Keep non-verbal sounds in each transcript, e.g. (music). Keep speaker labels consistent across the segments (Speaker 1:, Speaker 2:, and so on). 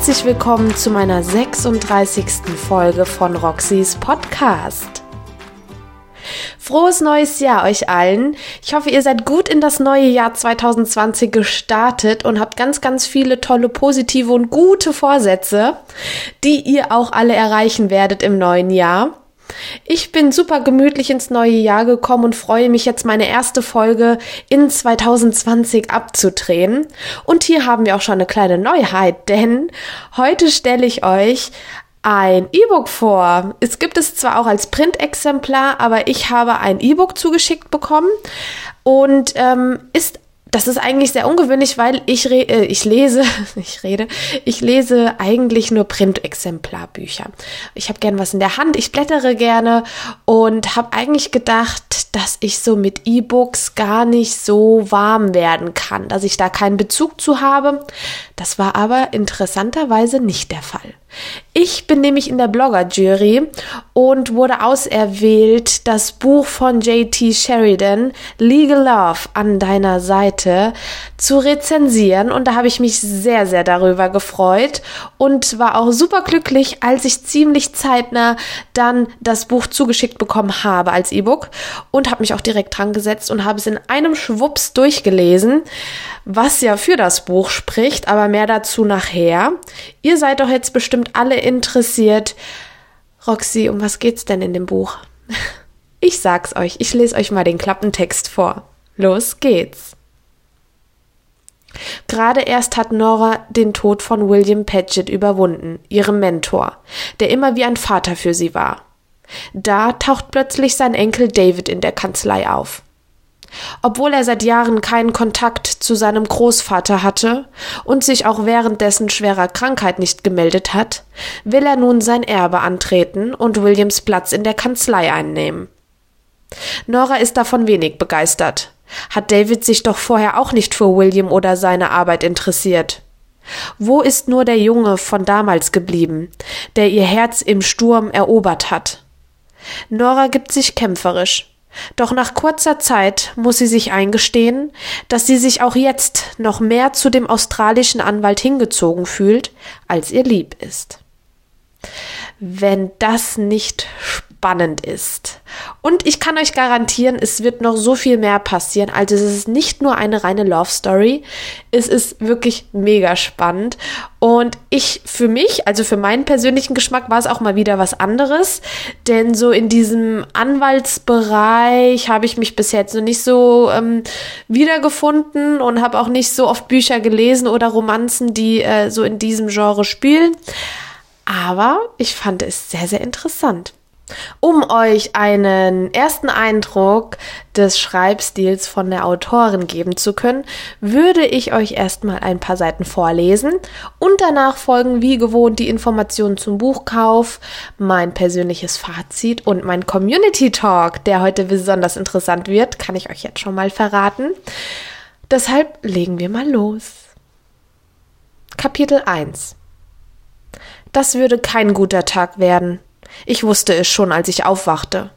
Speaker 1: herzlich willkommen zu meiner 36. Folge von Roxys Podcast. Frohes neues Jahr euch allen. Ich hoffe, ihr seid gut in das neue Jahr 2020 gestartet und habt ganz, ganz viele tolle, positive und gute Vorsätze, die ihr auch alle erreichen werdet im neuen Jahr. Ich bin super gemütlich ins neue Jahr gekommen und freue mich jetzt meine erste Folge in 2020 abzudrehen. Und hier haben wir auch schon eine kleine Neuheit, denn heute stelle ich euch ein E-Book vor. Es gibt es zwar auch als Printexemplar, aber ich habe ein E-Book zugeschickt bekommen und ähm, ist das ist eigentlich sehr ungewöhnlich, weil ich, re äh, ich lese, (laughs) ich rede, ich lese eigentlich nur Printexemplarbücher. Ich habe gern was in der Hand, ich blättere gerne und habe eigentlich gedacht, dass ich so mit E-Books gar nicht so warm werden kann, dass ich da keinen Bezug zu habe. Das war aber interessanterweise nicht der Fall. Ich bin nämlich in der Blogger-Jury und wurde auserwählt, das Buch von JT Sheridan, Legal Love, an deiner Seite zu rezensieren. Und da habe ich mich sehr, sehr darüber gefreut und war auch super glücklich, als ich ziemlich zeitnah dann das Buch zugeschickt bekommen habe als E-Book und habe mich auch direkt dran gesetzt und habe es in einem Schwupps durchgelesen, was ja für das Buch spricht, aber mehr dazu nachher. Ihr seid doch jetzt bestimmt alle interessiert. Roxy, um was geht's denn in dem Buch? (laughs) Ich sag's euch, ich lese euch mal den Klappentext vor. Los geht's. Gerade erst hat Nora den Tod von William Paget überwunden, ihrem Mentor, der immer wie ein Vater für sie war. Da taucht plötzlich sein Enkel David in der Kanzlei auf. Obwohl er seit Jahren keinen Kontakt zu seinem Großvater hatte und sich auch während dessen schwerer Krankheit nicht gemeldet hat, will er nun sein Erbe antreten und Williams Platz in der Kanzlei einnehmen. Nora ist davon wenig begeistert. Hat David sich doch vorher auch nicht für William oder seine Arbeit interessiert. Wo ist nur der Junge von damals geblieben, der ihr Herz im Sturm erobert hat? Nora gibt sich kämpferisch. Doch nach kurzer Zeit muss sie sich eingestehen, dass sie sich auch jetzt noch mehr zu dem australischen Anwalt hingezogen fühlt, als ihr lieb ist. Wenn das nicht spannend ist. Und ich kann euch garantieren, es wird noch so viel mehr passieren. Also es ist nicht nur eine reine Love Story. Es ist wirklich mega spannend. Und ich für mich, also für meinen persönlichen Geschmack, war es auch mal wieder was anderes. Denn so in diesem Anwaltsbereich habe ich mich bisher jetzt noch nicht so ähm, wiedergefunden und habe auch nicht so oft Bücher gelesen oder Romanzen, die äh, so in diesem Genre spielen. Aber ich fand es sehr, sehr interessant. Um euch einen ersten Eindruck des Schreibstils von der Autorin geben zu können, würde ich euch erstmal ein paar Seiten vorlesen und danach folgen wie gewohnt die Informationen zum Buchkauf, mein persönliches Fazit und mein Community Talk, der heute besonders interessant wird, kann ich euch jetzt schon mal verraten. Deshalb legen wir mal los. Kapitel 1 Das würde kein guter Tag werden. Ich wusste es schon, als ich aufwachte.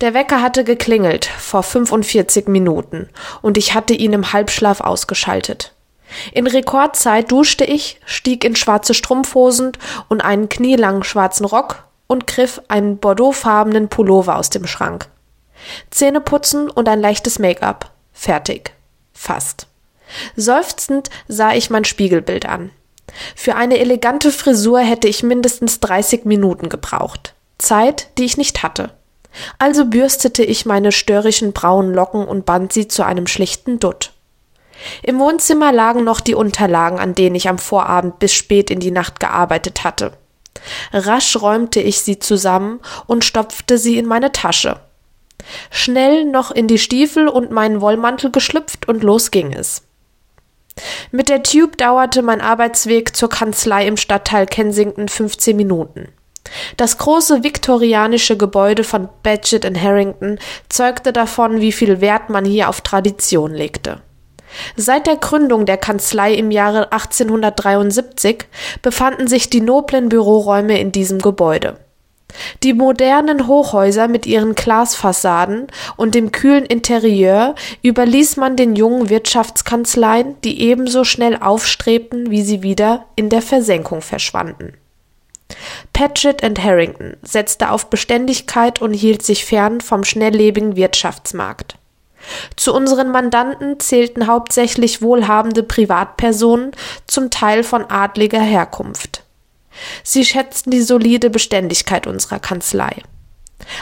Speaker 1: Der Wecker hatte geklingelt vor 45 Minuten und ich hatte ihn im Halbschlaf ausgeschaltet. In Rekordzeit duschte ich, stieg in schwarze Strumpfhosen und einen knielangen schwarzen Rock und griff einen bordeauxfarbenen Pullover aus dem Schrank. Zähne putzen und ein leichtes Make-up. Fertig. Fast. Seufzend sah ich mein Spiegelbild an. Für eine elegante Frisur hätte ich mindestens 30 Minuten gebraucht. Zeit, die ich nicht hatte. Also bürstete ich meine störrischen braunen Locken und band sie zu einem schlichten Dutt. Im Wohnzimmer lagen noch die Unterlagen, an denen ich am Vorabend bis spät in die Nacht gearbeitet hatte. Rasch räumte ich sie zusammen und stopfte sie in meine Tasche. Schnell noch in die Stiefel und meinen Wollmantel geschlüpft und los ging es. Mit der Tube dauerte mein Arbeitsweg zur Kanzlei im Stadtteil Kensington 15 Minuten. Das große viktorianische Gebäude von Badgett Harrington zeugte davon, wie viel Wert man hier auf Tradition legte. Seit der Gründung der Kanzlei im Jahre 1873 befanden sich die noblen Büroräume in diesem Gebäude. Die modernen Hochhäuser mit ihren Glasfassaden und dem kühlen Interieur überließ man den jungen Wirtschaftskanzleien, die ebenso schnell aufstrebten, wie sie wieder in der Versenkung verschwanden. Paget Harrington setzte auf Beständigkeit und hielt sich fern vom schnelllebigen Wirtschaftsmarkt. Zu unseren Mandanten zählten hauptsächlich wohlhabende Privatpersonen, zum Teil von adliger Herkunft. Sie schätzten die solide Beständigkeit unserer Kanzlei.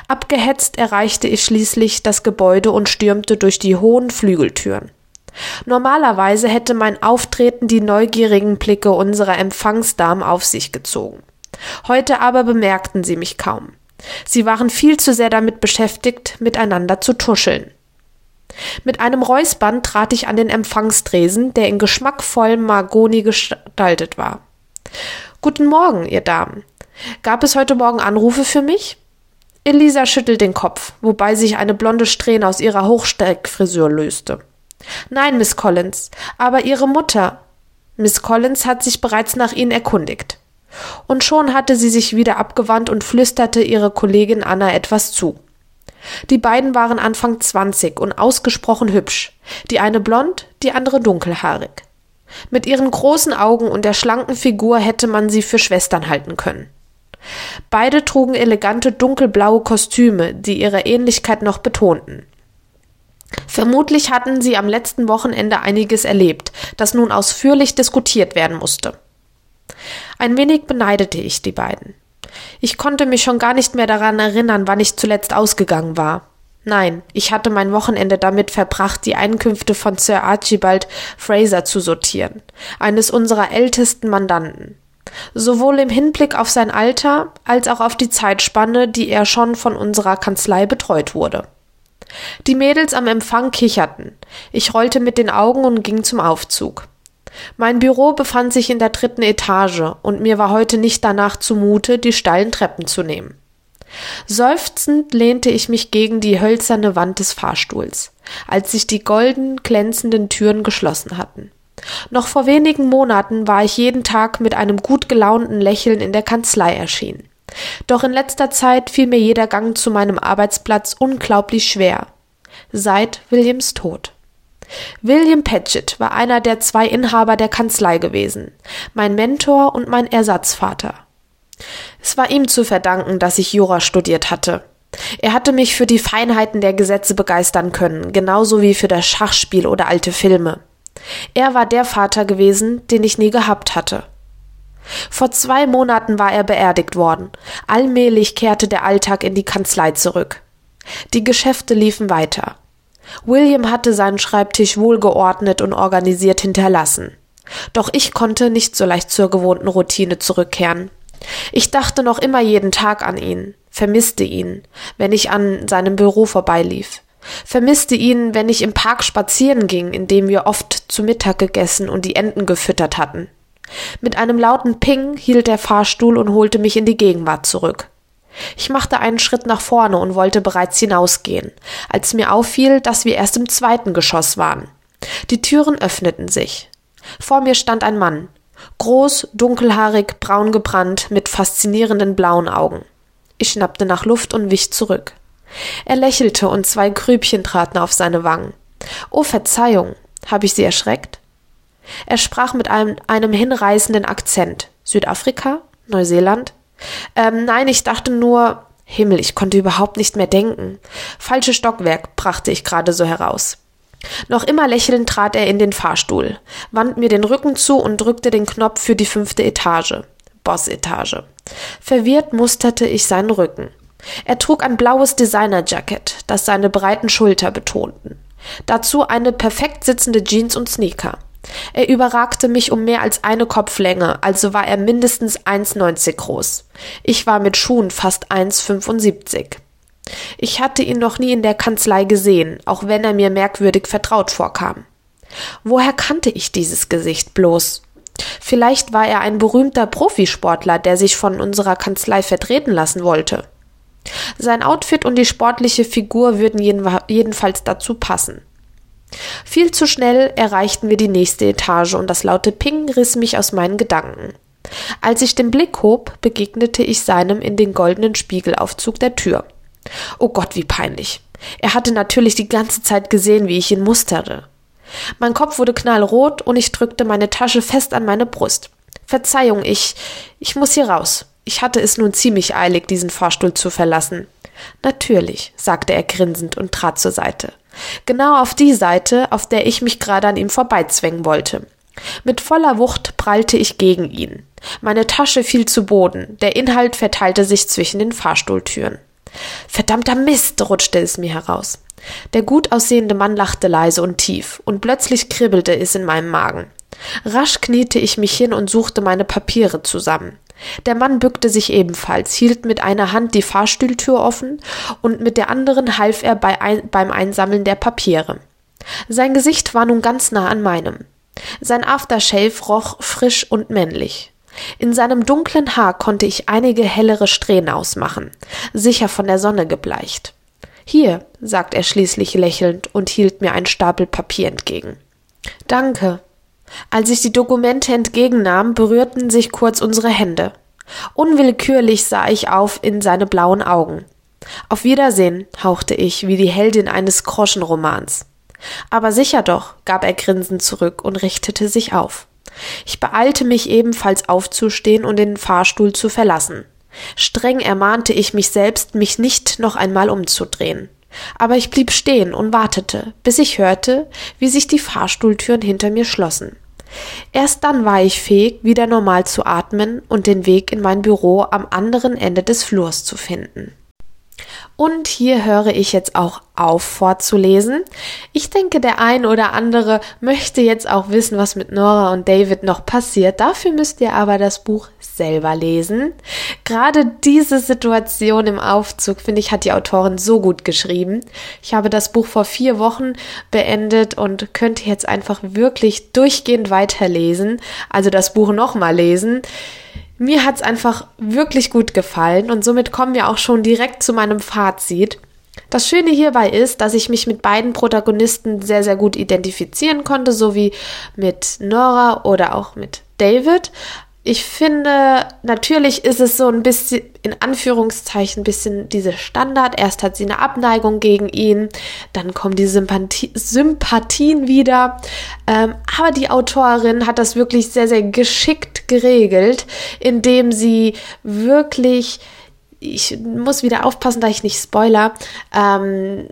Speaker 1: Abgehetzt erreichte ich schließlich das Gebäude und stürmte durch die hohen Flügeltüren. Normalerweise hätte mein Auftreten die neugierigen Blicke unserer Empfangsdamen auf sich gezogen. Heute aber bemerkten sie mich kaum. Sie waren viel zu sehr damit beschäftigt, miteinander zu tuscheln. Mit einem Räuspern trat ich an den Empfangstresen, der in geschmackvollem Margoni gestaltet war. Guten Morgen, ihr Damen. Gab es heute Morgen Anrufe für mich? Elisa schüttelt den Kopf, wobei sich eine blonde Strähne aus ihrer Hochsteckfrisur löste. Nein, Miss Collins, aber Ihre Mutter. Miss Collins hat sich bereits nach Ihnen erkundigt. Und schon hatte sie sich wieder abgewandt und flüsterte ihre Kollegin Anna etwas zu. Die beiden waren Anfang zwanzig und ausgesprochen hübsch, die eine blond, die andere dunkelhaarig. Mit ihren großen Augen und der schlanken Figur hätte man sie für Schwestern halten können. Beide trugen elegante dunkelblaue Kostüme, die ihre Ähnlichkeit noch betonten. Vermutlich hatten sie am letzten Wochenende einiges erlebt, das nun ausführlich diskutiert werden musste. Ein wenig beneidete ich die beiden. Ich konnte mich schon gar nicht mehr daran erinnern, wann ich zuletzt ausgegangen war. Nein, ich hatte mein Wochenende damit verbracht, die Einkünfte von Sir Archibald Fraser zu sortieren, eines unserer ältesten Mandanten. Sowohl im Hinblick auf sein Alter als auch auf die Zeitspanne, die er schon von unserer Kanzlei betreut wurde. Die Mädels am Empfang kicherten. Ich rollte mit den Augen und ging zum Aufzug. Mein Büro befand sich in der dritten Etage, und mir war heute nicht danach zumute, die steilen Treppen zu nehmen. Seufzend lehnte ich mich gegen die hölzerne Wand des Fahrstuhls, als sich die golden glänzenden Türen geschlossen hatten. Noch vor wenigen Monaten war ich jeden Tag mit einem gut gelaunten Lächeln in der Kanzlei erschienen. Doch in letzter Zeit fiel mir jeder Gang zu meinem Arbeitsplatz unglaublich schwer. Seit Williams Tod. William Paget war einer der zwei Inhaber der Kanzlei gewesen, mein Mentor und mein Ersatzvater. Es war ihm zu verdanken, dass ich Jura studiert hatte. Er hatte mich für die Feinheiten der Gesetze begeistern können, genauso wie für das Schachspiel oder alte Filme. Er war der Vater gewesen, den ich nie gehabt hatte. Vor zwei Monaten war er beerdigt worden. Allmählich kehrte der Alltag in die Kanzlei zurück. Die Geschäfte liefen weiter. William hatte seinen Schreibtisch wohlgeordnet und organisiert hinterlassen. Doch ich konnte nicht so leicht zur gewohnten Routine zurückkehren. Ich dachte noch immer jeden Tag an ihn, vermisste ihn, wenn ich an seinem Büro vorbeilief, vermisste ihn, wenn ich im Park spazieren ging, in dem wir oft zu Mittag gegessen und die Enten gefüttert hatten. Mit einem lauten Ping hielt der Fahrstuhl und holte mich in die Gegenwart zurück. Ich machte einen Schritt nach vorne und wollte bereits hinausgehen, als mir auffiel, dass wir erst im zweiten Geschoss waren. Die Türen öffneten sich. Vor mir stand ein Mann, groß, dunkelhaarig, braun gebrannt, mit faszinierenden blauen Augen. Ich schnappte nach Luft und wich zurück. Er lächelte und zwei Grübchen traten auf seine Wangen. Oh, Verzeihung, habe ich Sie erschreckt? Er sprach mit einem, einem hinreißenden Akzent. Südafrika? Neuseeland? Ähm, nein, ich dachte nur, Himmel, ich konnte überhaupt nicht mehr denken. Falsches Stockwerk, brachte ich gerade so heraus. Noch immer lächelnd trat er in den Fahrstuhl, wand mir den Rücken zu und drückte den Knopf für die fünfte Etage. Bossetage. Verwirrt musterte ich seinen Rücken. Er trug ein blaues Designerjacket, das seine breiten Schulter betonten. Dazu eine perfekt sitzende Jeans und Sneaker. Er überragte mich um mehr als eine Kopflänge, also war er mindestens 1,90 groß. Ich war mit Schuhen fast 1,75. Ich hatte ihn noch nie in der Kanzlei gesehen, auch wenn er mir merkwürdig vertraut vorkam. Woher kannte ich dieses Gesicht bloß? Vielleicht war er ein berühmter Profisportler, der sich von unserer Kanzlei vertreten lassen wollte. Sein Outfit und die sportliche Figur würden jedenfalls dazu passen. Viel zu schnell erreichten wir die nächste Etage und das laute Ping riss mich aus meinen Gedanken. Als ich den Blick hob, begegnete ich seinem in den goldenen Spiegelaufzug der Tür. Oh Gott, wie peinlich. Er hatte natürlich die ganze Zeit gesehen, wie ich ihn musterte. Mein Kopf wurde knallrot und ich drückte meine Tasche fest an meine Brust. Verzeihung, ich, ich muss hier raus. Ich hatte es nun ziemlich eilig, diesen Fahrstuhl zu verlassen. Natürlich, sagte er grinsend und trat zur Seite. Genau auf die Seite, auf der ich mich gerade an ihm vorbeizwängen wollte. Mit voller Wucht prallte ich gegen ihn. Meine Tasche fiel zu Boden, der Inhalt verteilte sich zwischen den Fahrstuhltüren. Verdammter Mist, rutschte es mir heraus. Der gut aussehende Mann lachte leise und tief, und plötzlich kribbelte es in meinem Magen. Rasch kniete ich mich hin und suchte meine Papiere zusammen. Der Mann bückte sich ebenfalls, hielt mit einer Hand die Fahrstuhltür offen und mit der anderen half er bei ein, beim Einsammeln der Papiere. Sein Gesicht war nun ganz nah an meinem. Sein Aftershave roch frisch und männlich. In seinem dunklen Haar konnte ich einige hellere Strähnen ausmachen, sicher von der Sonne gebleicht. Hier, sagt er schließlich lächelnd und hielt mir einen Stapel Papier entgegen. Danke, als ich die Dokumente entgegennahm, berührten sich kurz unsere Hände. Unwillkürlich sah ich auf in seine blauen Augen. Auf Wiedersehen, hauchte ich, wie die Heldin eines Groschenromans. Aber sicher doch, gab er grinsend zurück und richtete sich auf. Ich beeilte mich ebenfalls aufzustehen und den Fahrstuhl zu verlassen. Streng ermahnte ich mich selbst, mich nicht noch einmal umzudrehen. Aber ich blieb stehen und wartete, bis ich hörte, wie sich die Fahrstuhltüren hinter mir schlossen. Erst dann war ich fähig, wieder normal zu atmen und den Weg in mein Büro am anderen Ende des Flurs zu finden. Und hier höre ich jetzt auch auf vorzulesen. Ich denke, der ein oder andere möchte jetzt auch wissen, was mit Nora und David noch passiert. Dafür müsst ihr aber das Buch selber lesen. Gerade diese Situation im Aufzug, finde ich, hat die Autorin so gut geschrieben. Ich habe das Buch vor vier Wochen beendet und könnte jetzt einfach wirklich durchgehend weiterlesen, also das Buch nochmal lesen. Mir hat's einfach wirklich gut gefallen und somit kommen wir auch schon direkt zu meinem Fazit. Das Schöne hierbei ist, dass ich mich mit beiden Protagonisten sehr, sehr gut identifizieren konnte, so wie mit Nora oder auch mit David. Ich finde, natürlich ist es so ein bisschen, in Anführungszeichen, ein bisschen diese Standard. Erst hat sie eine Abneigung gegen ihn, dann kommen die Sympathie, Sympathien wieder. Ähm, aber die Autorin hat das wirklich sehr, sehr geschickt geregelt, indem sie wirklich ich muss wieder aufpassen, da ich nicht spoiler, ähm,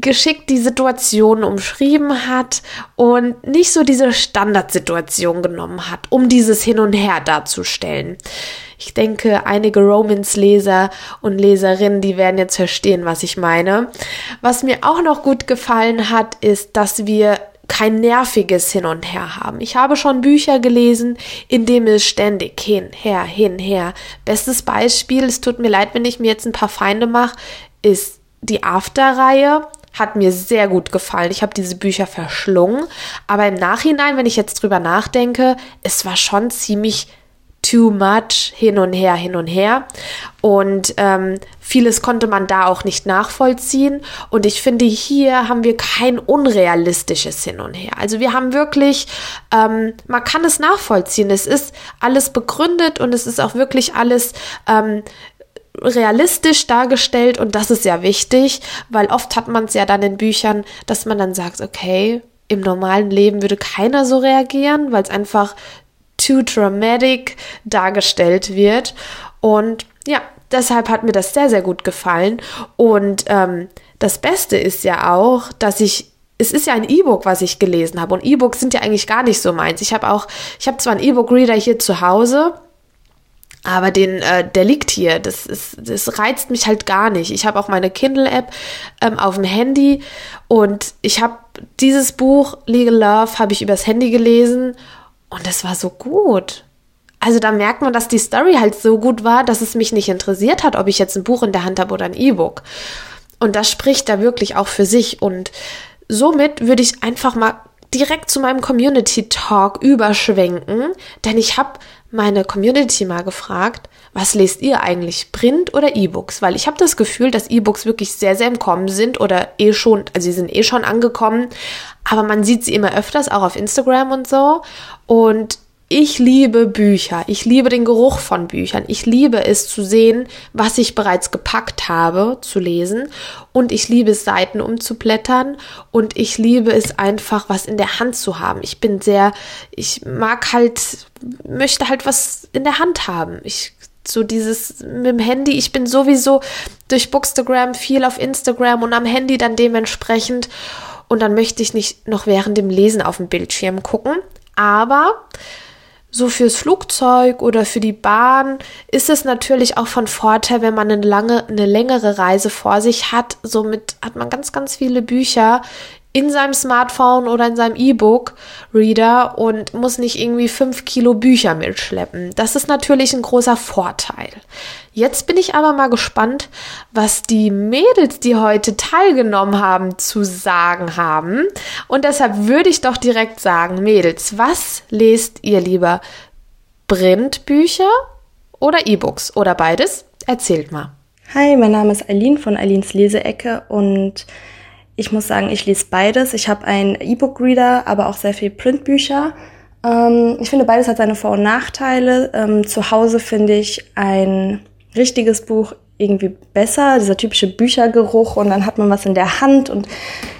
Speaker 1: geschickt die Situation umschrieben hat und nicht so diese Standardsituation genommen hat, um dieses Hin und Her darzustellen. Ich denke, einige Romans-Leser und Leserinnen, die werden jetzt verstehen, was ich meine. Was mir auch noch gut gefallen hat, ist, dass wir kein nerviges Hin und Her haben. Ich habe schon Bücher gelesen, in dem es ständig hin, her, hin, her. Bestes Beispiel, es tut mir leid, wenn ich mir jetzt ein paar Feinde mache, ist die After-Reihe. Hat mir sehr gut gefallen. Ich habe diese Bücher verschlungen. Aber im Nachhinein, wenn ich jetzt drüber nachdenke, es war schon ziemlich too much hin und her, hin und her. Und ähm, vieles konnte man da auch nicht nachvollziehen. Und ich finde, hier haben wir kein unrealistisches Hin und Her. Also wir haben wirklich, ähm, man kann es nachvollziehen. Es ist alles begründet und es ist auch wirklich alles ähm, realistisch dargestellt und das ist ja wichtig, weil oft hat man es ja dann in Büchern, dass man dann sagt, okay, im normalen Leben würde keiner so reagieren, weil es einfach too dramatic dargestellt wird. Und ja, deshalb hat mir das sehr, sehr gut gefallen. Und ähm, das Beste ist ja auch, dass ich es ist ja ein E-Book, was ich gelesen habe. Und E-Books sind ja eigentlich gar nicht so meins. Ich habe auch, ich habe zwar einen E-Book-Reader hier zu Hause, aber den, äh, der liegt hier. Das, ist, das reizt mich halt gar nicht. Ich habe auch meine Kindle-App ähm, auf dem Handy und ich habe dieses Buch Legal Love habe ich übers Handy gelesen und das war so gut. Also da merkt man, dass die Story halt so gut war, dass es mich nicht interessiert hat, ob ich jetzt ein Buch in der Hand habe oder ein E-Book. Und das spricht da wirklich auch für sich. Und somit würde ich einfach mal direkt zu meinem Community Talk überschwenken, denn ich habe meine Community mal gefragt, was lest ihr eigentlich, Print oder E-Books? Weil ich habe das Gefühl, dass E-Books wirklich sehr, sehr im Kommen sind oder eh schon, also sie sind eh schon angekommen, aber man sieht sie immer öfters, auch auf Instagram und so. Und ich liebe Bücher. Ich liebe den Geruch von Büchern. Ich liebe es zu sehen, was ich bereits gepackt habe, zu lesen. Und ich liebe es, Seiten umzublättern. Und ich liebe es einfach, was in der Hand zu haben. Ich bin sehr, ich mag halt, möchte halt was in der Hand haben. Ich so dieses mit dem Handy, ich bin sowieso durch Bookstagram viel auf Instagram und am Handy dann dementsprechend und dann möchte ich nicht noch während dem Lesen auf dem Bildschirm gucken, aber so fürs Flugzeug oder für die Bahn ist es natürlich auch von Vorteil, wenn man eine lange, eine längere Reise vor sich hat. Somit hat man ganz, ganz viele Bücher in seinem Smartphone oder in seinem E-Book-Reader und muss nicht irgendwie fünf Kilo Bücher mitschleppen. Das ist natürlich ein großer Vorteil. Jetzt bin ich aber mal gespannt, was die Mädels, die heute teilgenommen haben, zu sagen haben. Und deshalb würde ich doch direkt sagen, Mädels, was lest ihr lieber? Printbücher oder E-Books oder beides? Erzählt mal.
Speaker 2: Hi, mein Name ist Eileen von Eileens Leseecke und ich muss sagen, ich lese beides. Ich habe einen E-Book-Reader, aber auch sehr viel Printbücher. Ähm, ich finde, beides hat seine Vor- und Nachteile. Ähm, zu Hause finde ich ein richtiges Buch irgendwie besser, dieser typische Büchergeruch und dann hat man was in der Hand und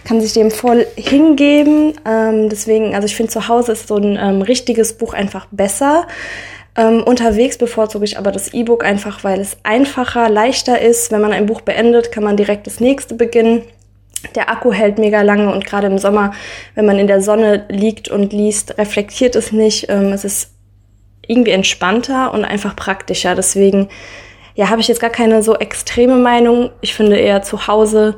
Speaker 2: kann sich dem voll hingeben. Ähm, deswegen, also ich finde zu Hause ist so ein ähm, richtiges Buch einfach besser. Ähm, unterwegs bevorzuge ich aber das E-Book einfach, weil es einfacher, leichter ist. Wenn man ein Buch beendet, kann man direkt das nächste beginnen. Der Akku hält mega lange und gerade im Sommer, wenn man in der Sonne liegt und liest, reflektiert es nicht. Ähm, es ist irgendwie entspannter und einfach praktischer. Deswegen ja, habe ich jetzt gar keine so extreme Meinung. Ich finde eher zu Hause,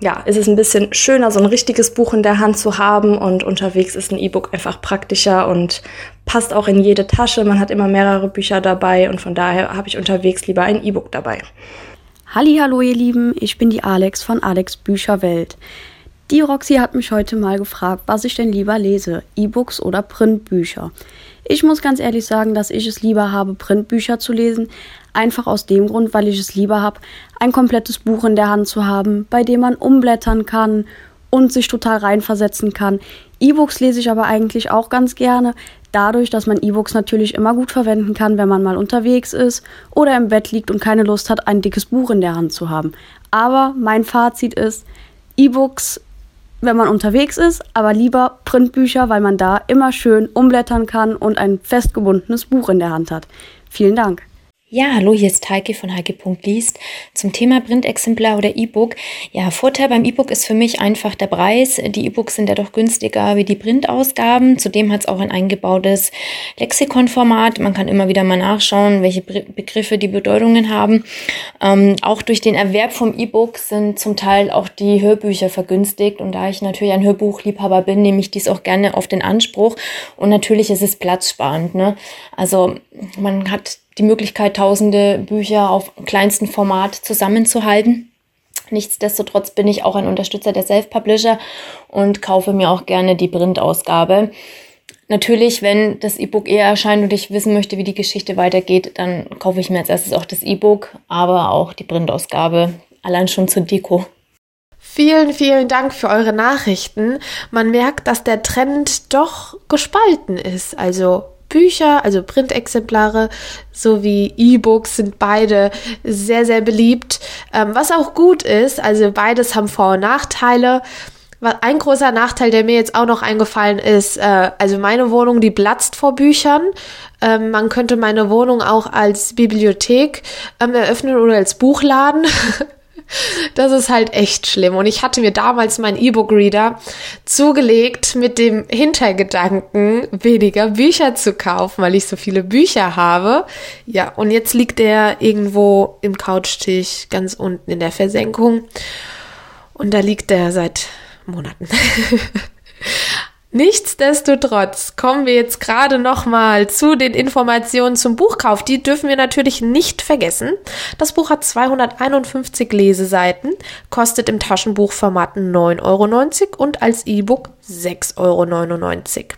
Speaker 2: ja, ist es ein bisschen schöner, so ein richtiges Buch in der Hand zu haben und unterwegs ist ein E-Book einfach praktischer und passt auch in jede Tasche. Man hat immer mehrere Bücher dabei und von daher habe ich unterwegs lieber ein E-Book dabei.
Speaker 3: Hallo, ihr Lieben, ich bin die Alex von Alex Bücherwelt. Die Roxy hat mich heute mal gefragt, was ich denn lieber lese, E-Books oder Printbücher. Ich muss ganz ehrlich sagen, dass ich es lieber habe, Printbücher zu lesen, einfach aus dem Grund, weil ich es lieber habe, ein komplettes Buch in der Hand zu haben, bei dem man umblättern kann und sich total reinversetzen kann. E-Books lese ich aber eigentlich auch ganz gerne, dadurch, dass man E-Books natürlich immer gut verwenden kann, wenn man mal unterwegs ist oder im Bett liegt und keine Lust hat, ein dickes Buch in der Hand zu haben. Aber mein Fazit ist, E-Books, wenn man unterwegs ist, aber lieber Printbücher, weil man da immer schön umblättern kann und ein festgebundenes Buch in der Hand hat. Vielen Dank.
Speaker 4: Ja, hallo, hier ist Heike von heike.liest zum Thema Printexemplar oder E-Book. Ja, Vorteil beim E-Book ist für mich einfach der Preis. Die E-Books sind ja doch günstiger wie die Printausgaben. Zudem hat es auch ein eingebautes Lexikonformat. Man kann immer wieder mal nachschauen, welche Begriffe die Bedeutungen haben. Ähm, auch durch den Erwerb vom E-Book sind zum Teil auch die Hörbücher vergünstigt. Und da ich natürlich ein Hörbuchliebhaber bin, nehme ich dies auch gerne auf den Anspruch. Und natürlich ist es platzsparend. Ne? Also man hat die Möglichkeit, tausende Bücher auf kleinstem Format zusammenzuhalten. Nichtsdestotrotz bin ich auch ein Unterstützer der Self-Publisher und kaufe mir auch gerne die Printausgabe. Natürlich, wenn das E-Book eher erscheint und ich wissen möchte, wie die Geschichte weitergeht, dann kaufe ich mir als erstes auch das E-Book, aber auch die Printausgabe, allein schon zur Deko.
Speaker 1: Vielen, vielen Dank für eure Nachrichten. Man merkt, dass der Trend doch gespalten ist. Also Bücher, also Printexemplare sowie E-Books sind beide sehr, sehr beliebt. Ähm, was auch gut ist, also beides haben Vor- und Nachteile. Ein großer Nachteil, der mir jetzt auch noch eingefallen ist, äh, also meine Wohnung, die platzt vor Büchern. Ähm, man könnte meine Wohnung auch als Bibliothek ähm, eröffnen oder als Buchladen. (laughs) Das ist halt echt schlimm. Und ich hatte mir damals meinen E-Book-Reader zugelegt mit dem Hintergedanken, weniger Bücher zu kaufen, weil ich so viele Bücher habe. Ja, und jetzt liegt der irgendwo im Couchtisch ganz unten in der Versenkung. Und da liegt der seit Monaten. (laughs) Nichtsdestotrotz kommen wir jetzt gerade nochmal zu den Informationen zum Buchkauf. Die dürfen wir natürlich nicht vergessen. Das Buch hat 251 Leseseiten, kostet im Taschenbuchformat 9,90 Euro und als E-Book 6,99 Euro.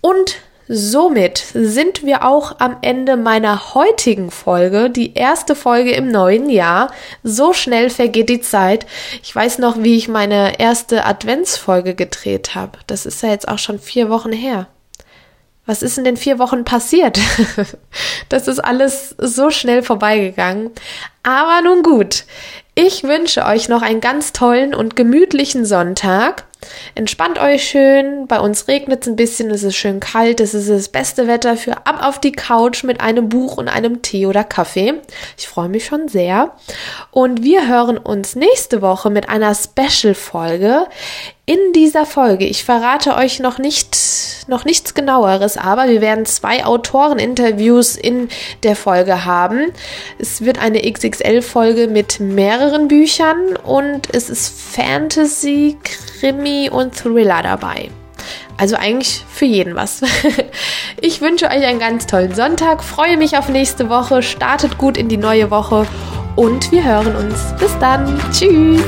Speaker 1: Und Somit sind wir auch am Ende meiner heutigen Folge, die erste Folge im neuen Jahr. So schnell vergeht die Zeit. Ich weiß noch, wie ich meine erste Adventsfolge gedreht habe. Das ist ja jetzt auch schon vier Wochen her. Was ist in den vier Wochen passiert? (laughs) das ist alles so schnell vorbeigegangen. Aber nun gut. Ich wünsche euch noch einen ganz tollen und gemütlichen Sonntag. Entspannt euch schön. Bei uns regnet es ein bisschen, es ist schön kalt. Es ist das beste Wetter für ab auf die Couch mit einem Buch und einem Tee oder Kaffee. Ich freue mich schon sehr. Und wir hören uns nächste Woche mit einer Special-Folge. In dieser Folge, ich verrate euch noch nicht, noch nichts genaueres, aber wir werden zwei Autoreninterviews in der Folge haben. Es wird eine XXL-Folge mit mehreren Büchern und es ist Fantasy, Krimi und Thriller dabei. Also eigentlich für jeden was. (laughs) Ich wünsche euch einen ganz tollen Sonntag, freue mich auf nächste Woche, startet gut in die neue Woche und wir hören uns. Bis dann. Tschüss.